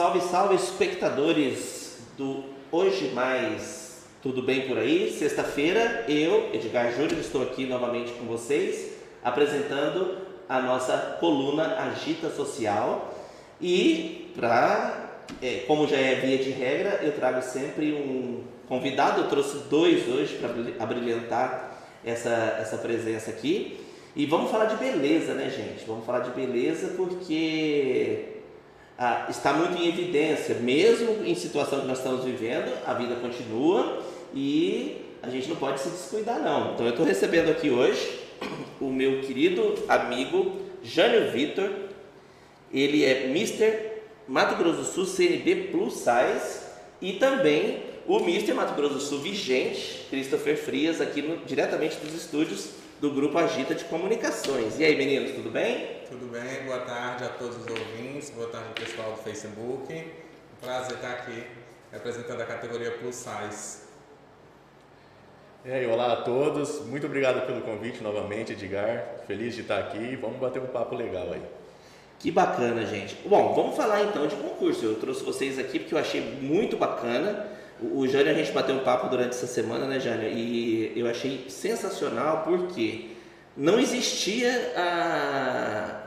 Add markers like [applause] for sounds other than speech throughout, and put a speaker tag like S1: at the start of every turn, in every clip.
S1: Salve, salve, espectadores do Hoje Mais Tudo Bem Por Aí? Sexta-feira, eu, Edgar Júlio, estou aqui novamente com vocês, apresentando a nossa coluna Agita Social. E, pra, é, como já é via de regra, eu trago sempre um convidado. Eu trouxe dois hoje para abrilhantar essa, essa presença aqui. E vamos falar de beleza, né, gente? Vamos falar de beleza porque ah, está muito em evidência, mesmo em situação que nós estamos vivendo, a vida continua e a gente não pode se descuidar não. Então eu estou recebendo aqui hoje o meu querido amigo Jânio Vitor, ele é Mr. Mato Grosso do Sul CNB Plus Size e também o Mr. Mato Grosso do Sul vigente, Christopher Frias, aqui no, diretamente dos estúdios do Grupo Agita de Comunicações. E aí, meninos, tudo bem?
S2: Tudo bem, boa tarde a todos os ouvintes, boa tarde ao pessoal do Facebook. Um prazer estar aqui representando a categoria Plus Size.
S3: E aí, olá a todos, muito obrigado pelo convite novamente, Edgar. Feliz de estar aqui vamos bater um papo legal aí.
S1: Que bacana, gente. Bom, vamos falar então de concurso. Eu trouxe vocês aqui porque eu achei muito bacana. O, Jânio, a gente bateu um papo durante essa semana, né, Jânio? E eu achei sensacional porque não existia a,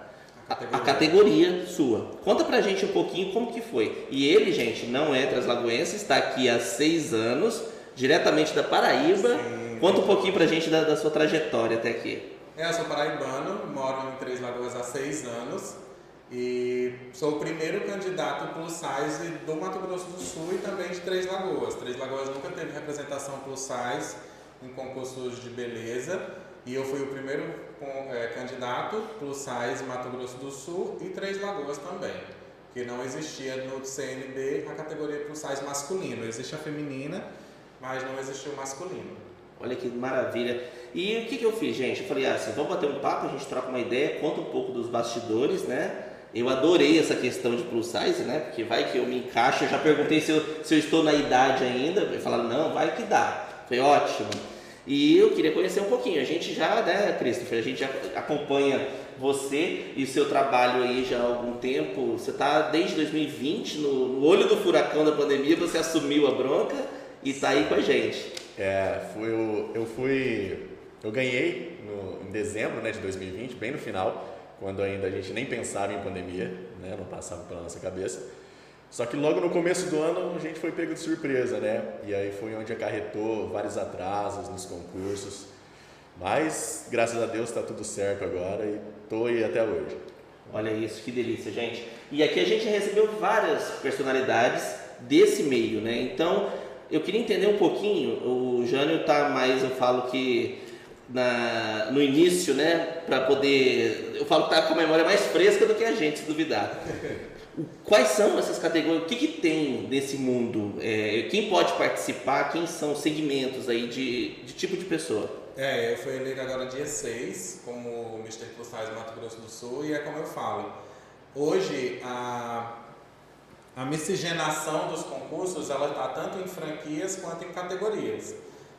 S1: a, a, categoria sua. Conta pra gente um pouquinho como que foi. E ele, gente, não é translagoense, está aqui há seis anos, diretamente da Paraíba. Sim. Conta um pouquinho pra gente da, da sua trajetória até aqui.
S2: É, eu sou paraibano, moro em Três Lagoas há seis anos. E sou o primeiro candidato plus size do Mato Grosso do Sul e também de Três Lagoas. Três Lagoas nunca teve representação plus size em concursos de beleza e eu fui o primeiro é, candidato plus size Mato Grosso do Sul e Três Lagoas também. Que não existia no CNB a categoria plus size masculino. Existe a feminina, mas não existiu o masculino.
S1: Olha que maravilha. E o que, que eu fiz, gente? Eu falei assim, vamos bater um papo, a gente troca uma ideia, conta um pouco dos bastidores, né? Eu adorei essa questão de plus size, né? Porque vai que eu me encaixo. Eu já perguntei se eu, se eu estou na idade ainda. Falaram, não, vai que dá. Foi ótimo. E eu queria conhecer um pouquinho. A gente já, né, Christopher, a gente já acompanha você e o seu trabalho aí já há algum tempo. Você está desde 2020, no, no, olho do furacão da pandemia, você assumiu a bronca e está aí com a gente.
S3: É, foi o, eu fui. Eu ganhei no, em dezembro né, de 2020, bem no final quando ainda a gente nem pensava em pandemia, né? não passava pela nossa cabeça. Só que logo no começo do ano a gente foi pego de surpresa, né? E aí foi onde acarretou vários atrasos nos concursos. Mas graças a Deus está tudo certo agora e estou aí até hoje.
S1: Olha isso, que delícia, gente. E aqui a gente recebeu várias personalidades desse meio, né? Então eu queria entender um pouquinho. O Jânio está mais, eu falo que na, no início, né, para poder. Eu falo que tá com a memória mais fresca do que a gente, se duvidar. Quais são essas categorias? O que, que tem nesse mundo? É, quem pode participar? Quem são os segmentos aí de, de tipo de pessoa?
S2: É, eu fui eleito agora dia 6 como Mr. Postais Mato Grosso do Sul e é como eu falo. Hoje a, a miscigenação dos concursos ela está tanto em franquias quanto em categorias.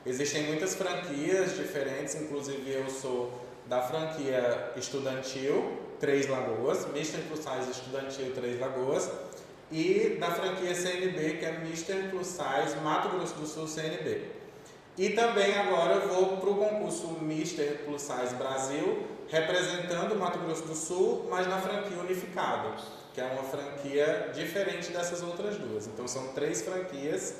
S2: Existem muitas franquias diferentes, inclusive eu sou da franquia estudantil Três Lagoas, Mister Plus Size Estudantil Três Lagoas, e da franquia CNB, que é Mister Plus Size Mato Grosso do Sul CNB. E também agora eu vou para o concurso Mister Plus Size Brasil, representando o Mato Grosso do Sul, mas na franquia unificada, que é uma franquia diferente dessas outras duas. Então são três franquias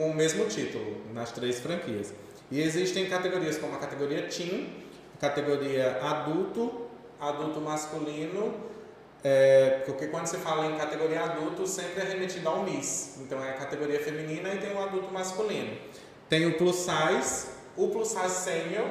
S2: com o mesmo título nas três franquias. E existem categorias como a categoria Teen, categoria adulto, adulto masculino, é, porque quando se fala em categoria adulto, sempre é remetido ao Miss. Então é a categoria feminina e tem o adulto masculino. Tem o plus size, o plus size senior,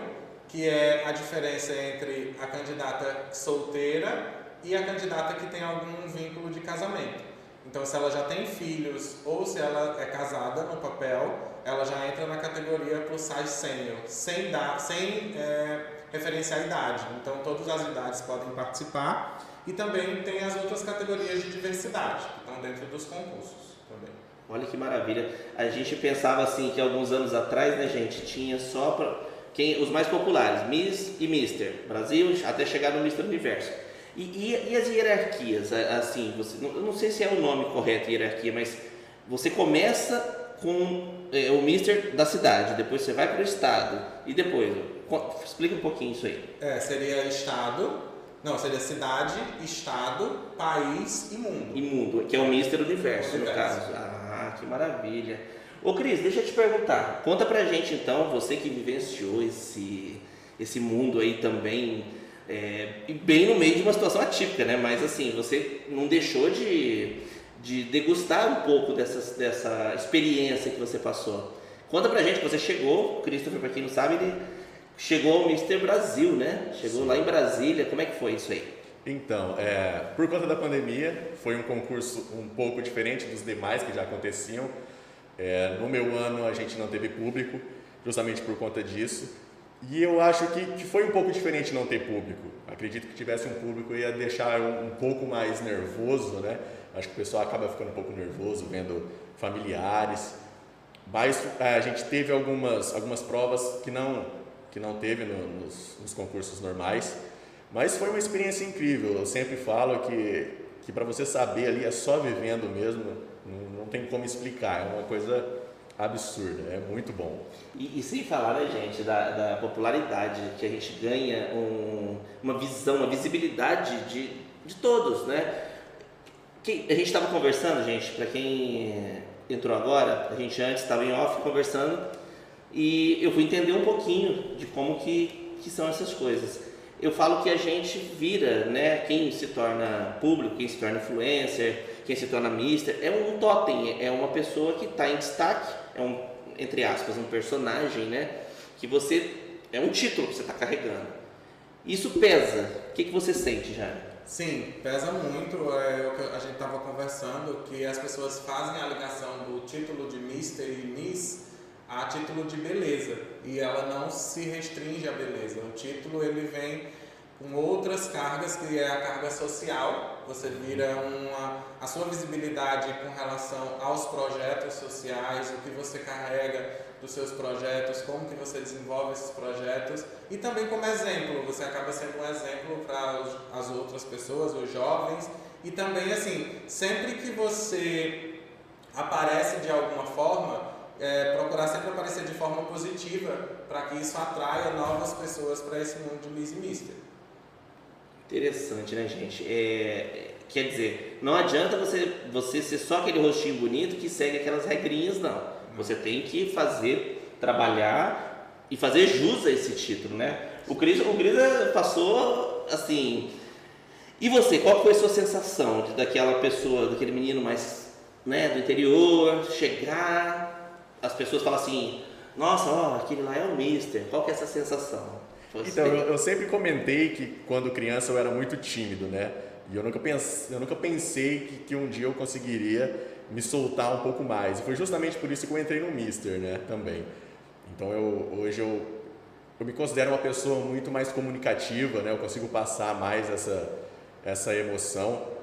S2: que é a diferença entre a candidata solteira e a candidata que tem algum vínculo de casamento. Então, se ela já tem filhos ou se ela é casada no papel, ela já entra na categoria plus size senior, sem, dar, sem é, referência à idade. Então, todas as idades podem participar. E também tem as outras categorias de diversidade, que estão dentro dos concursos também.
S1: Olha que maravilha. A gente pensava assim que alguns anos atrás, né, gente, tinha só pra, quem, os mais populares, Miss e Mister Brasil, até chegar no Mister Universo. E, e, e, as hierarquias, assim, você, não, eu não sei se é o nome correto, hierarquia, mas você começa com é, o mister da cidade, depois você vai para o estado e depois, explica um pouquinho isso aí.
S2: É, seria estado, não, seria cidade, estado, país e mundo.
S1: E mundo, que é o mister universo, universo. no caso. Ah, que maravilha. Ô Cris, deixa eu te perguntar, conta pra gente então, você que vivenciou esse, esse mundo aí também, é, bem no meio de uma situação atípica, né? Mas assim, você não deixou de, de degustar um pouco dessas, dessa experiência que você passou. Conta pra gente, você chegou, Christopher, pra quem não sabe, ele chegou ao Mister Brasil, né? Chegou Sim. lá em Brasília, como é que foi isso aí?
S3: Então, é, por conta da pandemia, foi um concurso um pouco diferente dos demais que já aconteciam. É, no meu ano a gente não teve público, justamente por conta disso. E eu acho que, que foi um pouco diferente não ter público. Acredito que tivesse um público ia deixar um, um pouco mais nervoso, né? Acho que o pessoal acaba ficando um pouco nervoso vendo familiares. Mas é, a gente teve algumas, algumas provas que não, que não teve no, nos, nos concursos normais. Mas foi uma experiência incrível. Eu sempre falo que, que para você saber ali é só vivendo mesmo não, não tem como explicar, é uma coisa absurda, é muito bom.
S1: E, e sem falar, né, gente, da, da, popularidade, que a gente ganha um, uma visão, uma visibilidade de, de todos, né? Que, a gente estava conversando, gente, para quem entrou agora, a gente antes estava em off conversando e eu fui entender um pouquinho de como que, que são essas coisas. Eu falo que a gente vira, né, quem se torna público, quem se torna influencer, quem se torna mister, é um totem, é uma pessoa que está em destaque, é um, entre aspas, um personagem, né? Que você, é um título que você está carregando. Isso pesa. O que, que você sente, já?
S2: Sim, pesa muito. É o que a gente estava conversando, que as pessoas fazem a ligação do título de mister e miss a título de beleza. E ela não se restringe à beleza. O título, ele vem com outras cargas, que é a carga social, você vira uma, a sua visibilidade com relação aos projetos sociais, o que você carrega dos seus projetos, como que você desenvolve esses projetos e também como exemplo, você acaba sendo um exemplo para as outras pessoas, os jovens e também assim, sempre que você aparece de alguma forma, é, procurar sempre aparecer de forma positiva para que isso atraia novas pessoas para esse mundo de Miss Mister.
S1: Interessante, né, gente? É, quer dizer, não adianta você, você ser só aquele rostinho bonito que segue aquelas regrinhas, não. Você tem que fazer, trabalhar e fazer jus a esse título, né? O Cris, o Cris passou assim. E você, qual foi a sua sensação de, daquela pessoa, daquele menino mais né, do interior, chegar, as pessoas falam assim, nossa, ó, aquele lá é o Mister, qual que é essa sensação?
S3: Então, eu, eu, sempre comentei que quando criança eu era muito tímido, né? E eu nunca, pense, eu nunca pensei que, que um dia eu conseguiria me soltar um pouco mais. E foi justamente por isso que eu entrei no Mister, né? Também. Então, eu, hoje eu, eu me considero uma pessoa muito mais comunicativa, né? Eu consigo passar mais essa, essa emoção.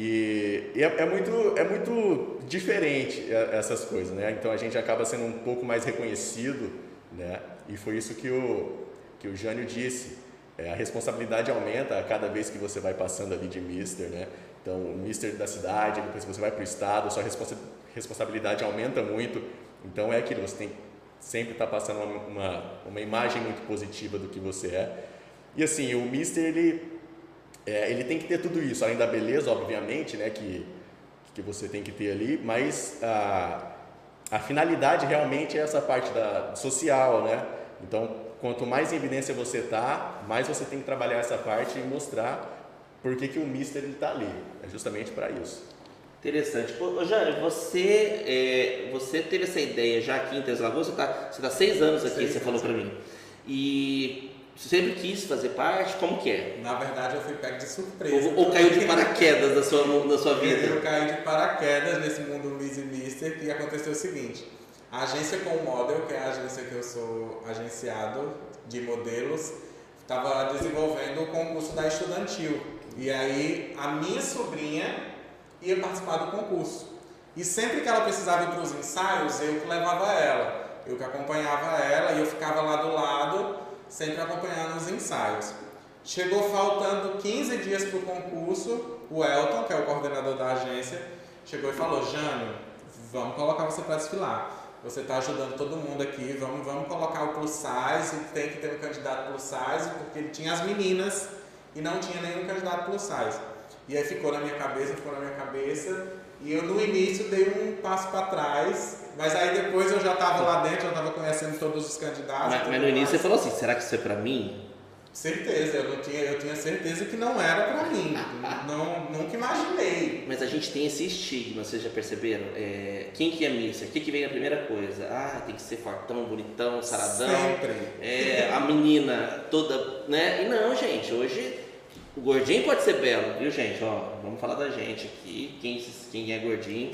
S3: E, e é, é, muito, é muito diferente é, essas coisas, né? Então, a gente acaba sendo um pouco mais reconhecido, né? E foi isso que o que o Jânio disse, é, a responsabilidade aumenta a cada vez que você vai passando ali de mister, né? Então, o mister da cidade, depois você vai para o estado, sua responsa responsabilidade aumenta muito. Então, é aquilo, você tem sempre estar tá passando uma, uma, uma, imagem muito positiva do que você é. E assim, o mister, ele, é, ele tem que ter tudo isso, além da beleza, obviamente, né? Que, que você tem que ter ali, mas a, a finalidade realmente é essa parte da social, né? Então, quanto mais em evidência você está, mais você tem que trabalhar essa parte e mostrar por que, que o Mister está ali. É justamente para isso.
S1: Interessante. Ô, Jânio, você, é, você teve essa ideia já aqui em Três Lagoas, você está você tá seis anos aqui, seis você falou para mim. E sempre quis fazer parte? Como que é?
S2: Na verdade, eu fui pego de surpresa.
S1: Ou, ou caiu de paraquedas na sua, na sua [laughs] vida?
S2: Eu caí de paraquedas nesse mundo Miss e Mister e aconteceu o seguinte. A agência Com Model, que é a agência que eu sou agenciado de modelos, estava desenvolvendo o concurso da Estudantil. E aí a minha sobrinha ia participar do concurso. E sempre que ela precisava ir para os ensaios, eu que levava ela. Eu que acompanhava ela e eu ficava lá do lado, sempre acompanhando os ensaios. Chegou faltando 15 dias para o concurso, o Elton, que é o coordenador da agência, chegou e falou: Jânio, vamos colocar você para desfilar. Você está ajudando todo mundo aqui, vamos, vamos colocar o plus size, tem que ter um candidato plus size, porque ele tinha as meninas e não tinha nenhum candidato plus size. E aí ficou na minha cabeça, ficou na minha cabeça, e eu no início dei um passo para trás, mas aí depois eu já estava lá dentro, eu estava conhecendo todos os candidatos.
S1: Mas, mas no início você falou assim, será que isso é para mim?
S2: Certeza, eu, não tinha, eu tinha certeza que não era para mim. [laughs] Não, nunca imaginei.
S1: Mas a gente tem esse estigma, vocês já perceberam? É, quem que é missa? O que, que vem a primeira coisa? Ah, tem que ser fortão, bonitão, saradão.
S2: Sempre.
S1: É, a menina toda, né? E não, gente, hoje o gordinho pode ser belo, viu, gente? Ó, vamos falar da gente aqui. Quem, quem é gordinho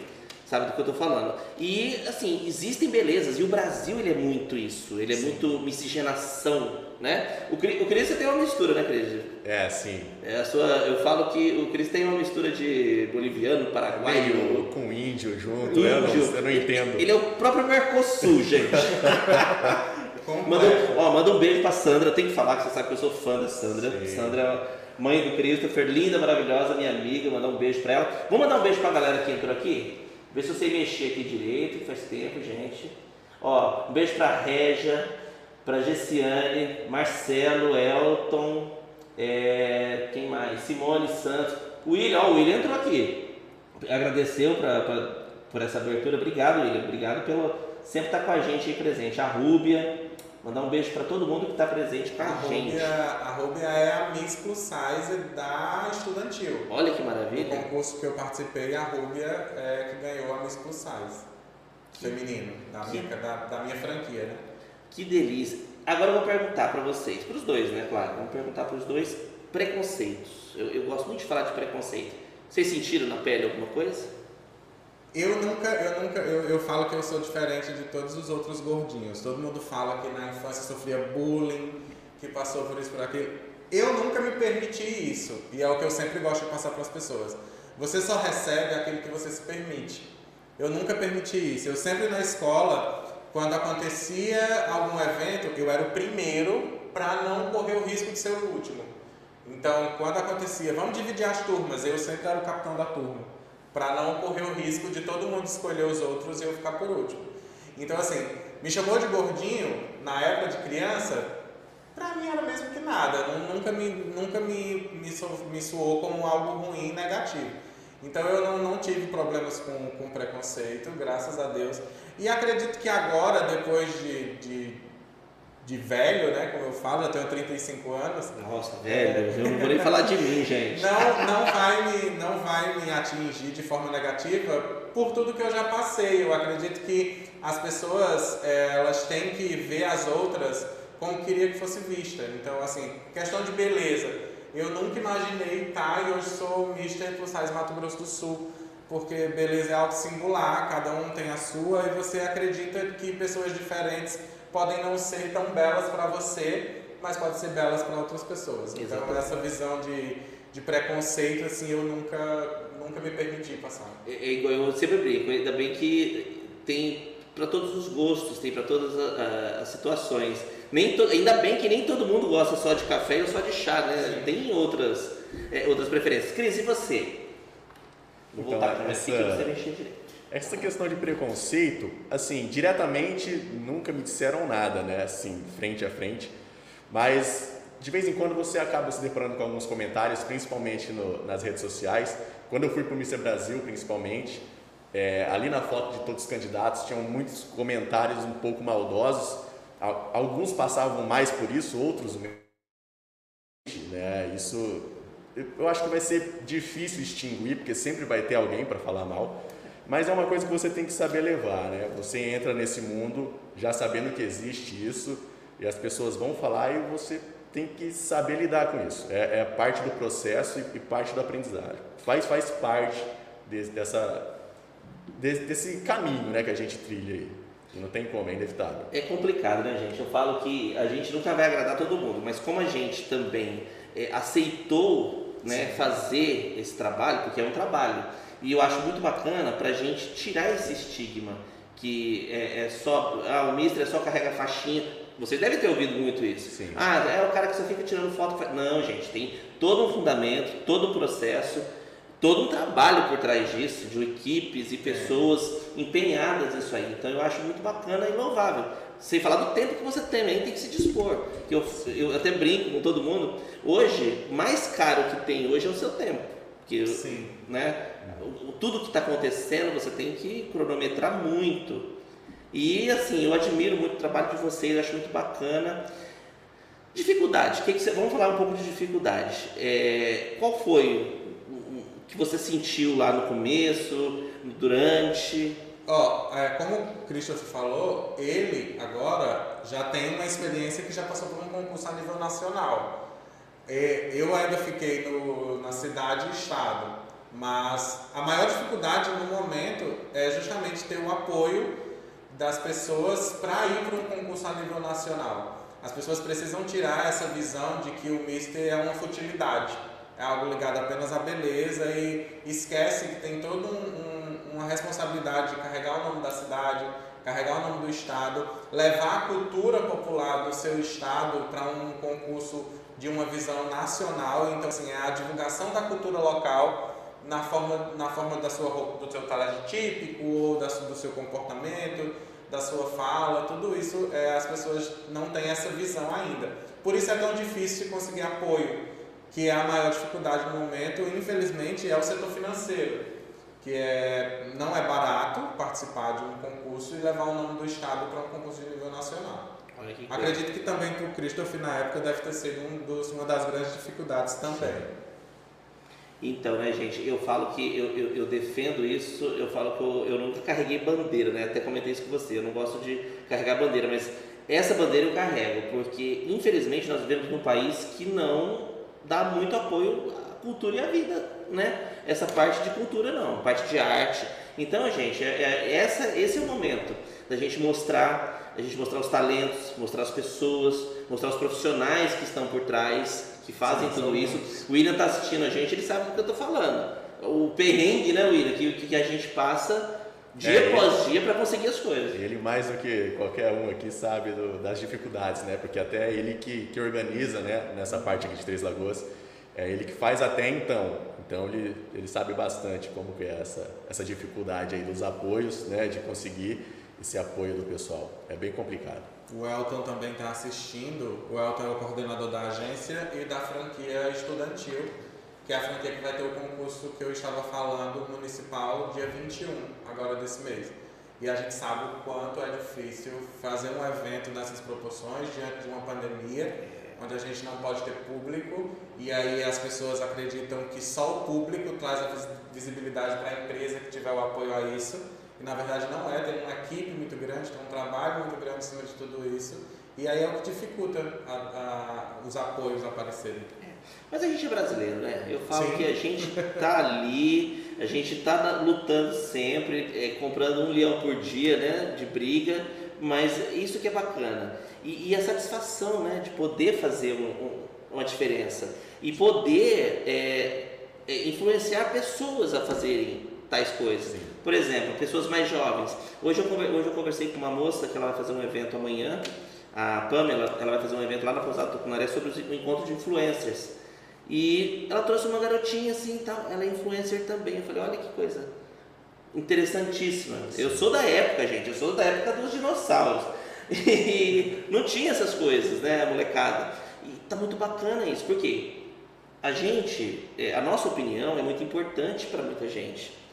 S1: sabe do que eu estou falando. E, assim, existem belezas. E o Brasil, ele é muito isso. Ele é sim. muito miscigenação né? O, o Cris tem uma mistura, né, Cris?
S3: É, sim.
S1: É a sua, eu falo que o Cris tem uma mistura de boliviano, paraguaio.
S3: Meio com índio junto, índio. Eu, não, eu não entendo.
S1: Ele é o próprio Mercosul, gente. [laughs] manda, ó, manda um beijo pra Sandra, tem que falar que você sabe que eu sou fã da Sandra. Sim. Sandra, mãe do Christopher, linda, maravilhosa, minha amiga, mandar um beijo pra ela. Vamos mandar um beijo pra galera que entrou aqui? Ver se você mexer aqui direito, faz tempo, gente. Ó, um beijo pra Régia para Gessiane, Marcelo, Elton, é, quem mais? Simone Santos, William, ó, o William entrou aqui, agradeceu pra, pra, por essa abertura, obrigado William, obrigado pelo sempre estar tá com a gente aí presente, a Rúbia, mandar um beijo para todo mundo que está presente com a, a gente.
S2: Rúbia, a Rúbia é a Miss Plus Size da Estudantil.
S1: Olha que maravilha.
S2: No concurso que eu participei, a Rúbia é que ganhou a Miss Plus Size feminino, da, minha, da, da minha franquia, né?
S1: Que delícia. Agora eu vou perguntar para vocês, para os dois, né, claro? Vamos perguntar para os dois preconceitos. Eu, eu, gosto muito de falar de preconceito. Vocês sentiram na pele alguma coisa?
S2: Eu nunca, eu nunca, eu, eu falo que eu sou diferente de todos os outros gordinhos. Todo mundo fala que na infância sofria bullying, que passou por isso, por aquilo. Eu nunca me permiti isso. E é o que eu sempre gosto de passar para as pessoas. Você só recebe aquilo que você se permite. Eu nunca permiti isso. Eu sempre na escola quando acontecia algum evento, eu era o primeiro para não correr o risco de ser o último. Então, quando acontecia, vamos dividir as turmas, eu sempre era o capitão da turma, para não correr o risco de todo mundo escolher os outros e eu ficar por último. Então, assim, me chamou de gordinho na época de criança, para mim era mesmo que nada, nunca me, nunca me, me, me soou como algo ruim, negativo. Então eu não, não tive problemas com, com preconceito, graças a Deus. E acredito que agora, depois de, de, de velho, né, como eu falo, já tenho 35 anos.
S1: Nossa, velho, eu não vou nem falar de mim, gente.
S2: Não, não, vai me, não vai me atingir de forma negativa por tudo que eu já passei. Eu acredito que as pessoas, é, elas têm que ver as outras como queria que fosse vista. Então, assim, questão de beleza. Eu nunca imaginei estar tá, e hoje sou Mr. Plus Size Mato Grosso do Sul porque beleza é algo singular, cada um tem a sua, e você acredita que pessoas diferentes podem não ser tão belas para você, mas podem ser belas para outras pessoas. Então, Exatamente. Então, essa visão de, de preconceito, assim, eu nunca, nunca me permiti passar.
S1: É, é igual eu sempre brinco, ainda bem que tem para todos os gostos, tem para todas as, as situações. Nem to, ainda bem que nem todo mundo gosta só de café ou só de chá, né? Sim. Tem outras, é, outras preferências. Cris, e você?
S3: Vou então, voltar essa, você mexer direito. Essa questão de preconceito, assim, diretamente nunca me disseram nada, né? Assim, frente a frente. Mas de vez em quando você acaba se deparando com alguns comentários, principalmente no, nas redes sociais. Quando eu fui para o Mr. Brasil, principalmente, é, ali na foto de todos os candidatos tinham muitos comentários um pouco maldosos. Alguns passavam mais por isso, outros né? Isso eu acho que vai ser difícil extinguir, porque sempre vai ter alguém para falar mal, mas é uma coisa que você tem que saber levar, né? Você entra nesse mundo já sabendo que existe isso e as pessoas vão falar e você tem que saber lidar com isso. É, é parte do processo e, e, parte do aprendizagem. Faz, faz parte de, dessa, de, desse caminho né, que a gente trilha aí. Não tem como, é inevitável.
S1: É complicado, né, gente? Eu falo que a gente nunca vai agradar todo mundo, mas como a gente também é, aceitou né, fazer esse trabalho, porque é um trabalho. E eu acho muito bacana para a gente tirar esse estigma que é, é só, ah, o mister é só carrega faixinha. Vocês devem ter ouvido muito isso.
S3: Sim.
S1: Ah, é o cara que só fica tirando foto. Não, gente, tem todo um fundamento, todo um processo, todo um trabalho por trás disso, de equipes e pessoas empenhadas nisso aí. Então eu acho muito bacana e louvável. Sem falar do tempo que você tem, aí tem que se dispor. Que eu, eu até brinco com todo mundo. Hoje, mais caro que tem hoje é o seu tempo. Que,
S2: Sim.
S1: Né, tudo que está acontecendo você tem que cronometrar muito. E assim, eu admiro muito o trabalho de vocês, acho muito bacana. Dificuldade, que que você, vamos falar um pouco de dificuldade. É, qual foi o que você sentiu lá no começo, durante?
S2: Ó, é, como o Christopher falou, ele agora já tem uma experiência que já passou por um concurso a nível nacional. É, eu ainda fiquei no, na cidade e estado, mas a maior dificuldade no momento é justamente ter o apoio das pessoas para ir para um concurso a nível nacional. As pessoas precisam tirar essa visão de que o Mister é uma futilidade, é algo ligado apenas à beleza e esquece que tem toda um, um, uma responsabilidade de carregar o nome da cidade, carregar o nome do estado, levar a cultura popular do seu estado para um concurso de uma visão nacional. Então, assim, é a divulgação da cultura local na forma, na forma da sua roupa, do seu traje típico, ou da, do seu comportamento, da sua fala, tudo isso é, as pessoas não têm essa visão ainda. Por isso é tão difícil conseguir apoio, que é a maior dificuldade no momento, infelizmente, é o setor financeiro, que é, não é barato participar de um concurso e levar o nome do Estado para um concurso de nível nacional.
S1: Que.
S2: Acredito que também para o Christopher na época deve ter sido um dos, uma das grandes dificuldades também.
S1: Então, né, gente, eu falo que eu, eu, eu defendo isso, eu falo que eu, eu nunca carreguei bandeira, né? Até comentei isso com você, eu não gosto de carregar bandeira, mas essa bandeira eu carrego, porque infelizmente nós vivemos num país que não dá muito apoio à cultura e à vida, né? Essa parte de cultura não, parte de arte. Então, gente, é, é- essa, esse é o momento da gente mostrar, da gente mostrar os talentos, mostrar as pessoas, mostrar os profissionais que estão por trás, que fazem
S2: Sim,
S1: tudo isso. O William está assistindo a gente, ele sabe do que eu estou falando. O perrengue, né, William, que, que a gente passa dia
S3: É,
S1: após dia para conseguir as coisas.
S3: Ele mais do que qualquer um aqui sabe do- das dificuldades, né? Porque até ele que, que organiza, né? Nessa parte aqui de Três Lagoas, é ele que faz até então. Então ele, ele sabe bastante como que é essa, essa dificuldade aí dos apoios, né? De conseguir esse apoio do pessoal. É bem complicado.
S2: O Elton também está assistindo. O Elton é o coordenador da agência e da franquia estudantil, que é a franquia que vai ter o concurso que eu estava falando municipal dia 21, agora desse mês. E a gente sabe o quanto é difícil fazer um evento nessas proporções diante de uma pandemia, onde a gente não pode ter público e aí as pessoas acreditam que só o público traz a vis- visibilidade para a empresa que tiver o apoio a isso. E na verdade não é, tem uma equipe muito grande, tem um trabalho muito grande em cima de tudo isso. E aí é o que dificulta a- a- os apoios aparecerem.
S1: Mas a gente é brasileiro, né? Eu falo
S2: Sim.
S1: que a gente tá ali, a gente tá lutando sempre, é, comprando um leão por dia, né? De briga, mas isso que é bacana. E, e a satisfação, né? De poder fazer um- um- uma diferença. E poder é, é, influenciar pessoas a fazerem tais coisas.
S3: Sim.
S1: Por exemplo, pessoas mais jovens. Hoje eu, hoje eu conversei com uma moça que ela vai fazer um evento amanhã, a Pamela, ela vai fazer um evento lá na Pousada Tucunaré sobre o encontro de influencers. E ela trouxe uma garotinha assim e tal, ela é influencer também. Eu falei, olha que coisa interessantíssima. Eu sou da época, gente, eu sou da época dos dinossauros. [laughs] E não tinha essas coisas, né, molecada? E tá muito bacana isso, porque a gente, é, a nossa opinião é muito importante para muita gente.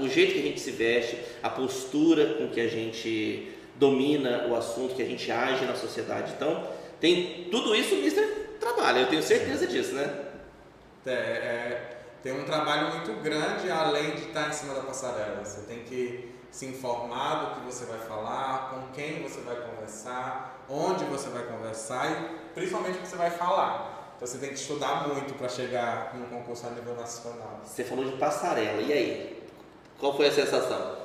S1: O jeito que a gente se veste, a postura com que a gente domina o assunto, que a gente age na sociedade. Então, tem tudo isso o Mister trabalha, eu tenho certeza disso, né?
S2: É, é, tem um trabalho muito grande além de estar em cima da passarela. Você tem que se informar do que você vai falar, com quem você vai conversar, onde você vai conversar e principalmente o que você vai falar. Então você tem que estudar muito para chegar num concurso a nível nacional.
S1: Você falou de passarela, e aí? Qual foi a sensação?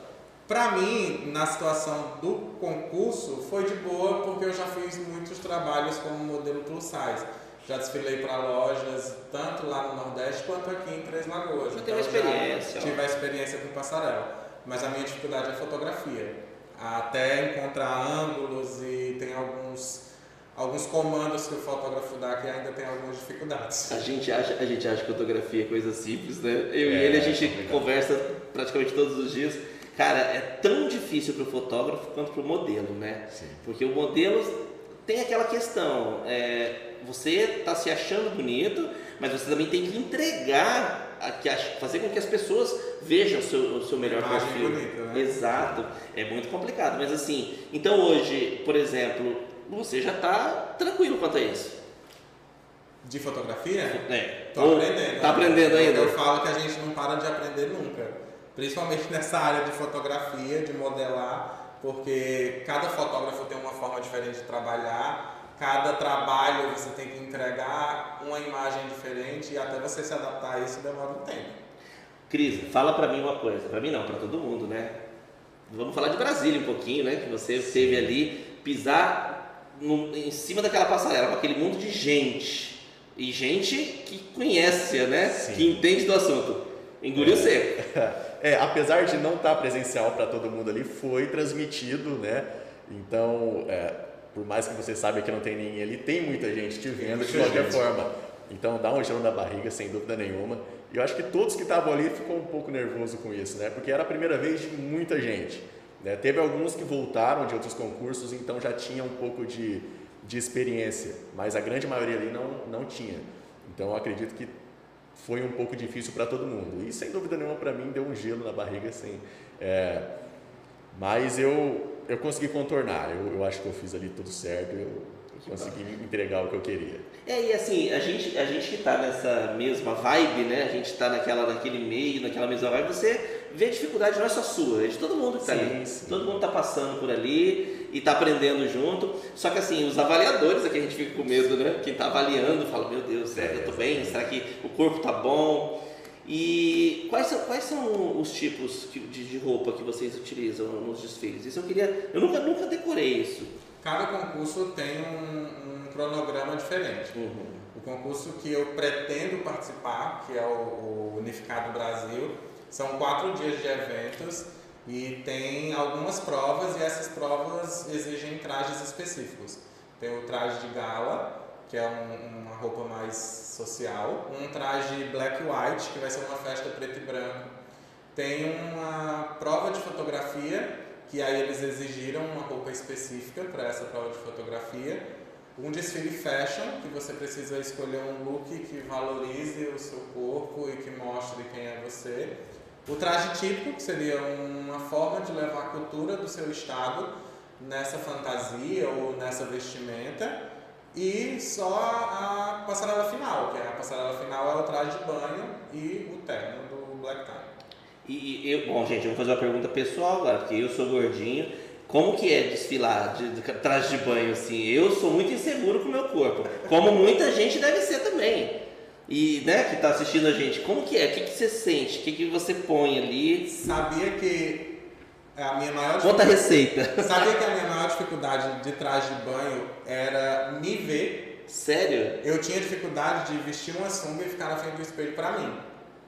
S2: Para mim, na situação do concurso, foi de boa porque eu já fiz muitos trabalhos como modelo plus size. Já desfilei para lojas, tanto lá no Nordeste quanto aqui em Três Lagoas.
S1: Já tem uma
S2: Então,
S1: experiência,
S2: tive a experiência com passarela. Mas a minha dificuldade é fotografia. Até encontrar ângulos e tem alguns alguns comandos que o fotógrafo dá que ainda tem algumas dificuldades.
S1: A gente acha, a gente acha que fotografia é coisa simples, né? Eu
S3: É,
S1: e ele a gente
S3: complicado.
S1: conversa praticamente todos os dias. Cara, é tão difícil para o fotógrafo quanto para o modelo, né?
S3: Sim.
S1: Porque o modelo tem aquela questão, é, você está se achando bonito, mas você também tem que entregar, a, as- fazer com que as pessoas vejam o seu, o seu melhor perfil.
S2: bonita, né?
S1: Exato, é muito complicado, mas assim, então hoje, por exemplo, você já está tranquilo quanto a isso.
S2: De fotografia?
S1: É.
S2: Tô
S1: Ou-
S2: aprendendo.
S1: Tá aprendendo ainda?
S2: Eu falo que a gente não para de aprender nunca. Principalmente nessa área de fotografia, de modelar, porque cada fotógrafo tem uma forma diferente de trabalhar, cada trabalho você tem que entregar uma imagem diferente e até você se adaptar a isso demora um tempo.
S1: Cris, fala pra mim uma coisa, pra mim não, pra todo mundo, né? Vamos falar de Brasília um pouquinho, né? Que você teve ali pisar no- em cima daquela passarela com aquele mundo de gente e gente que conhece, né?
S3: Sim.
S1: Que entende do assunto. Engoliu seco. [laughs]
S3: É, apesar de não estar presencial para todo mundo ali, foi transmitido, né? Então, é, por mais que você saiba que não tem ninguém ali, tem muita gente te vendo de
S2: muita
S3: qualquer
S2: gente.
S3: forma. Então, dá um gelo na barriga, sem dúvida nenhuma. E eu acho que todos que estavam ali ficou um pouco nervoso com isso, né? Porque era a primeira vez de muita gente. né? Teve alguns que voltaram de outros concursos, então já tinha um pouco de, de experiência, mas a grande maioria ali não, não tinha. Então, eu acredito que foi um pouco difícil para todo mundo. E sem dúvida nenhuma para mim deu um gelo na barriga, assim. É, mas eu, eu consegui contornar. Eu, eu acho que eu fiz ali tudo certo. Eu consegui entregar o que eu queria.
S1: É, e assim, a gente, a gente que tá nessa mesma vibe, né? A gente tá naquela, naquele meio, naquela mesma vibe, você vê a dificuldade não é só sua, é de todo mundo que tá
S3: Sim,
S1: ali.
S3: sim.
S1: Todo mundo tá passando por ali e tá aprendendo junto. Só que assim, os avaliadores aqui a gente fica com medo, né? Quem tá avaliando fala, meu Deus, será que eu tô bem? Será que o corpo tá bom? E quais são, quais são os tipos de, de roupa que vocês utilizam nos desfiles? Isso eu queria. Eu nunca, nunca decorei isso.
S2: Cada concurso tem um, um cronograma diferente.
S1: Uhum.
S2: O concurso que eu pretendo participar, que é o, o Unificado Brasil, são quatro dias de eventos e tem algumas provas e essas provas exigem trajes específicos. Tem o traje de gala, que é um- uma roupa mais social, um traje black white, que vai ser uma festa preto e branco. Tem uma prova de fotografia, que aí eles exigiram uma roupa específica para essa prova de fotografia. Um desfile fashion, que você precisa escolher um look que valorize o seu corpo e que mostre quem é você. O traje típico, que seria uma forma de levar a cultura do seu estado nessa fantasia ou nessa vestimenta. E só a passarela final, que é a passarela final é o traje de banho e o terno do black tie.
S1: E eu, bom, gente, eu vou fazer uma pergunta pessoal agora, porque eu sou gordinho. Como que é desfilar de, de traje de banho assim? Eu sou muito inseguro com o meu corpo, como muita gente deve ser também. E, né, que tá assistindo a gente, como que é? O que, que você sente? O que, que você põe ali?
S2: Sabia que a minha maior
S1: Conta a receita. [laughs]
S2: Sabia que a minha maior dificuldade de traje de banho era me ver.
S1: Sério?
S2: Eu tinha dificuldade de vestir uma sunga e ficar na frente do espelho pra mim.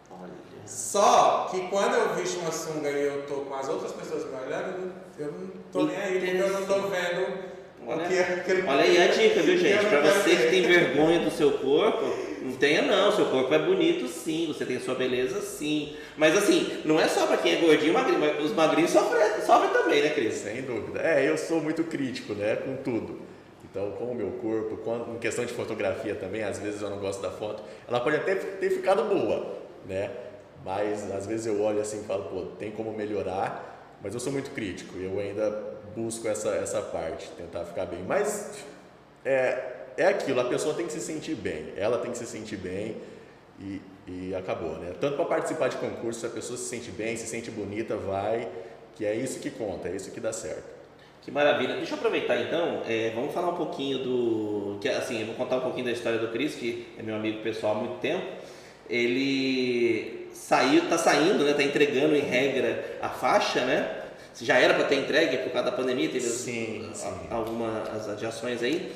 S1: Olha.
S2: Só que quando eu visto uma sunga e eu tô com as outras pessoas me olhando, eu não tô nem aí porque eu não tô vendo
S1: Olha,
S2: o que aquele
S1: olha aí a dica, viu, gente?
S2: Quero
S1: você que tem vergonha do seu corpo, não tenha não. Seu corpo é bonito sim, você tem sua beleza sim. Mas assim, não é só pra quem é gordinho e magrinho, os magrinhos sofrem, sofrem também, né, Cris?
S3: Sem dúvida. É, eu sou muito crítico, né, com tudo. Então, com o meu corpo, com- em questão de fotografia também, às vezes eu não gosto da foto. Ela pode até ter ficado boa, né? Mas às vezes eu olho assim e falo, pô, tem como melhorar. Mas eu sou muito crítico. Eu ainda busco essa essa parte, tentar ficar bem. Mas é é aquilo. A pessoa tem que se sentir bem. Ela tem que se sentir bem e, e acabou, né? Tanto para participar de concurso, se a pessoa se sente bem, se sente bonita, vai. Que é isso que conta, é isso que dá certo.
S1: Que maravilha. Deixa eu aproveitar então, é, vamos falar um pouquinho do. Que, assim, eu vou contar um pouquinho da história do Cris, que é meu amigo pessoal há muito tempo. Ele saiu, tá saindo, né? Tá entregando em regra a faixa, né? Já era para ter entregue por causa da pandemia, teve as-
S3: Sim,
S1: a-
S3: sim.
S1: algumas adiações aí.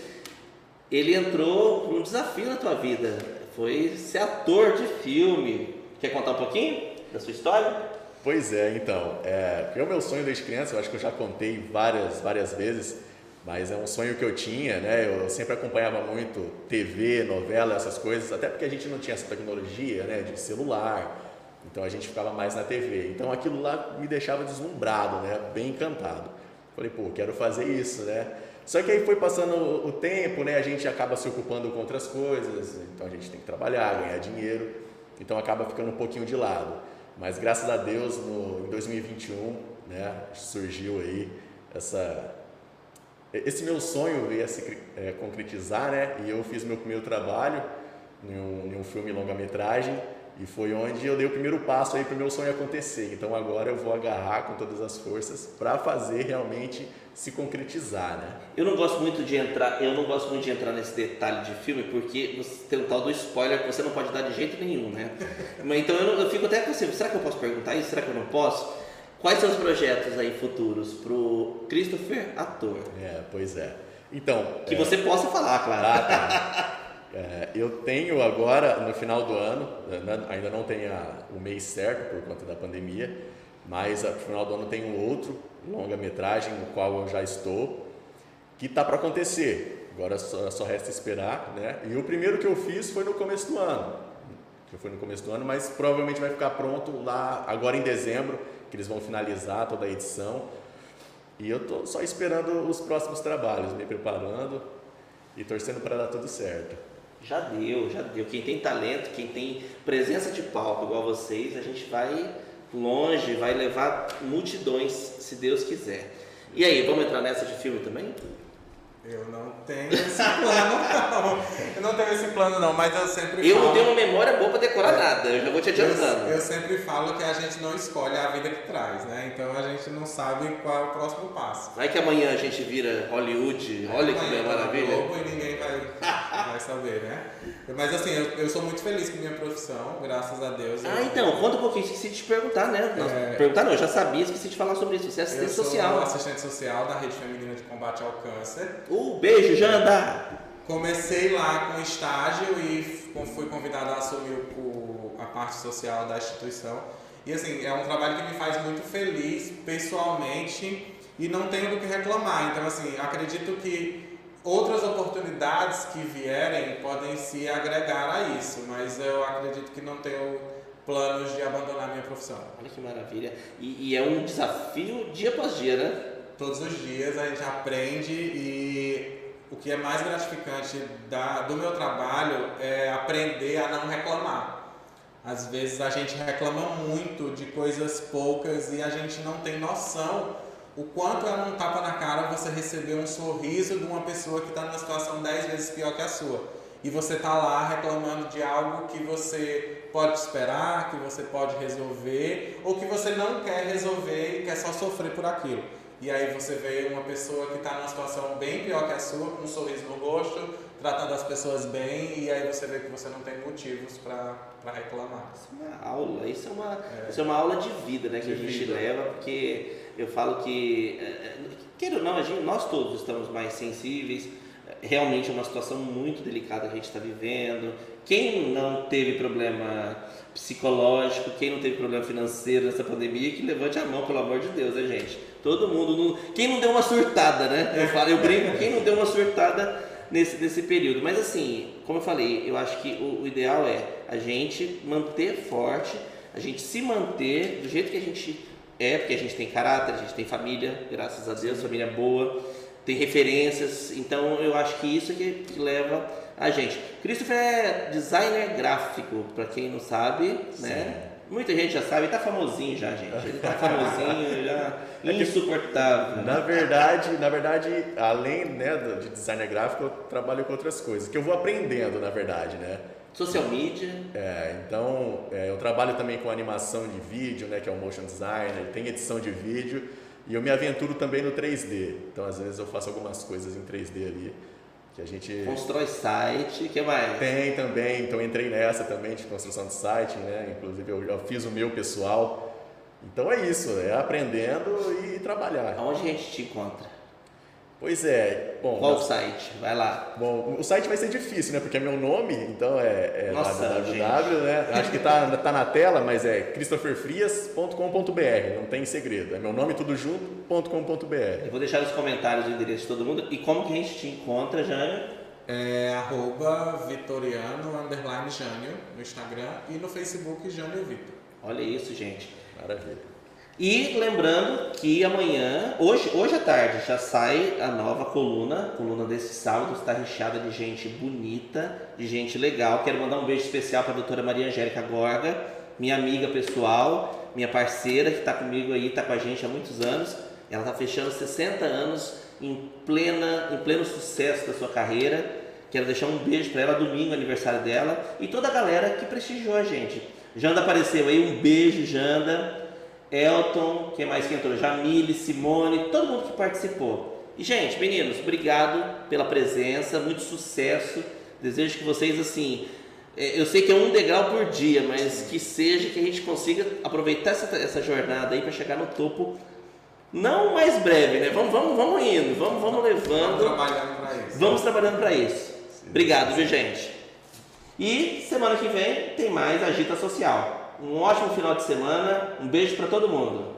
S1: Ele entrou num desafio na tua vida, foi ser ator de filme. Quer contar um pouquinho da sua história?
S3: Pois é, então, é, é o meu sonho desde criança, eu acho que eu já contei várias, várias vezes, Mas é um sonho que eu tinha, né? Eu sempre acompanhava muito TV, novela, essas coisas, até porque a gente não tinha essa tecnologia, né? De celular. Então a gente ficava mais na TV. Então aquilo lá me deixava deslumbrado, né? Bem encantado. Falei, pô, quero fazer isso, né? Só que aí foi passando o tempo, né? A gente acaba se ocupando com outras coisas, então a gente tem que trabalhar, ganhar dinheiro, então acaba ficando um pouquinho de lado. Mas graças a Deus, no, em 2021, né? Surgiu aí essa esse meu sonho veio a se é, concretizar, né? E eu fiz meu primeiro trabalho em um, em um filme longa-metragem e foi onde eu dei o primeiro passo aí para o meu sonho acontecer. Então agora eu vou agarrar com todas as forças para fazer realmente se concretizar, né?
S1: Eu não gosto muito de entrar, eu não gosto muito de entrar nesse detalhe de filme porque você tem um tal do spoiler que você não pode dar de jeito nenhum, né? [laughs] Mas então eu, eu fico até com assim, será que eu posso perguntar isso? Será que eu não posso? Quais são os projetos aí futuros pro Christopher ator?
S3: É, pois é. Então,
S1: que
S3: é...
S1: você possa falar, claro. Ah, tá. [laughs]
S3: É, eu tenho agora, no final do ano, né, ainda não tenho o mês certo por conta da pandemia, mas no final do ano tem um outro longa-metragem no qual eu já estou, que está para acontecer. Agora só, só, resta esperar, né? E o primeiro que eu fiz foi no começo do ano, que foi no começo do ano, mas provavelmente vai ficar pronto lá agora em dezembro, que eles vão finalizar toda a edição. E eu estou só esperando os próximos trabalhos, me preparando e torcendo para dar tudo certo.
S1: Já deu, já deu. Quem tem talento, quem tem presença de palco igual vocês, a gente vai longe, vai levar multidões, se Deus quiser. E aí, vamos entrar nessa de filme também?
S2: Eu não tenho esse plano, não. Eu não tenho esse plano, não, mas eu sempre
S1: Eu
S2: falo...
S1: não tenho uma memória boa para decorar é, nada, eu já vou te adiantando.
S2: Eu, eu, sempre falo que a gente não escolhe a vida que traz, né? Então a gente não sabe qual é o próximo passo.
S1: Vai que amanhã a gente vira Hollywood, olha que tá maravilha.
S2: Globo e ninguém vai, [laughs] vai saber, né? Mas assim, eu, eu, sou muito feliz com minha profissão, graças a Deus.
S1: Ah, então, conta um pouquinho, esqueci de te perguntar, né? É... Perguntar não, eu já sabia, esqueci de falar sobre isso. Você é assistente
S2: eu
S1: social.
S2: Eu sou assistente social da Rede Feminina de Combate ao Câncer.
S1: Uh, beijo, Janda!
S2: Comecei lá com estágio e fui convidado a assumir o, a parte social da instituição. E assim, é um trabalho que me faz muito feliz pessoalmente e não tenho do que reclamar. Então, assim, acredito que outras oportunidades que vierem podem se agregar a isso, mas eu acredito que não tenho planos de abandonar minha profissão.
S1: Olha que maravilha. E, e é um desafio dia após dia, né?
S2: Todos os dias a gente aprende e o que é mais gratificante da, do meu trabalho é aprender a não reclamar. Às vezes a gente reclama muito de coisas poucas e a gente não tem noção o quanto é um tapa na cara você receber um sorriso de uma pessoa que está numa situação dez vezes pior que a sua. E você está lá reclamando de algo que você pode esperar, que você pode resolver, ou que você não quer resolver e quer só sofrer por aquilo. E aí você vê uma pessoa que está numa situação bem pior que a sua, com um sorriso no rosto, tratando as pessoas bem, e aí você vê que você não tem motivos para reclamar.
S1: Isso é uma aula, isso é uma, é. Isso é uma aula de vida né, que de a gente vida. leva, porque eu falo que, é, é, queira ou não, gente, nós todos estamos mais sensíveis, realmente é uma situação muito delicada que a gente está vivendo. Quem não teve problema psicológico, quem não teve problema financeiro nessa pandemia, que levante a mão, pelo amor de Deus, né, gente? Todo mundo. Não... Quem não deu uma surtada, né? Eu falo, eu brinco, quem não deu uma surtada nesse, nesse período. Mas assim, como eu falei, eu acho que o, o ideal é a gente manter forte, a gente se manter do jeito que a gente é, porque a gente tem caráter, a gente tem família, graças a Deus, família boa, tem referências, então eu acho que isso é que, que leva a gente. Christopher é designer gráfico, para quem não sabe, né? Muita gente já sabe, ele tá famosinho já, gente. Ele tá [laughs] famosinho, já é insuportável.
S3: Na verdade, na verdade, além né, de designer gráfico, eu trabalho com outras coisas, que eu vou aprendendo, na verdade, né?
S1: Social media.
S3: É, então é, eu trabalho também com animação de vídeo, né, que é o motion designer, tem edição de vídeo e eu me aventuro também no 3D. Então às vezes eu faço algumas coisas em 3D ali que a gente
S1: constrói site, que mais?
S3: Tem também, então entrei nessa também de construção de site, né? Inclusive eu já fiz o meu pessoal. Então é isso, é aprendendo e trabalhar.
S1: Aonde a gente te encontra?
S3: Pois é. Bom,
S1: Qual o site? Vai lá.
S3: Bom, o site vai ser difícil, né? Porque é meu nome, então é, é
S1: Nossa,
S3: www, né? Acho que tá, tá na tela, mas é christopherfrias.com.br, não tem segredo. É meu nome tudo junto.com.br.
S1: Eu vou deixar nos comentários o endereço de todo mundo. E como que a gente te encontra, Jânio?
S2: É arroba vitoriano underline Jânio no Instagram e no Facebook Jânio Vitor.
S1: Olha isso, gente.
S3: Maravilha.
S1: E lembrando que amanhã, hoje, hoje à tarde, já sai a nova coluna. A coluna desse sábado está recheada de gente bonita, de gente legal. Quero mandar um beijo especial para a doutora Maria Angélica Gorga, minha amiga pessoal, minha parceira que está comigo aí, está com a gente há muitos anos. Ela está fechando 60 anos em, plena, em pleno sucesso da sua carreira. Quero deixar um beijo para ela, domingo, aniversário dela, e toda a galera que prestigiou a gente. Janda apareceu aí, um beijo, Janda. Elton, quem mais que entrou? Jamile, Simone, todo mundo que participou. E, gente, meninos, obrigado pela presença, muito sucesso. Desejo que vocês, assim, é, eu sei que é um degrau por dia, mas que seja que a gente consiga aproveitar essa, essa jornada aí para chegar no topo, não mais breve, né? Vamos, vamos, vamos indo, vamos, vamos levando.
S2: trabalhando para isso.
S1: Vamos trabalhando para isso. Obrigado, viu, gente? E semana que vem tem mais Agita Social. Um ótimo final de semana. Um beijo para todo mundo.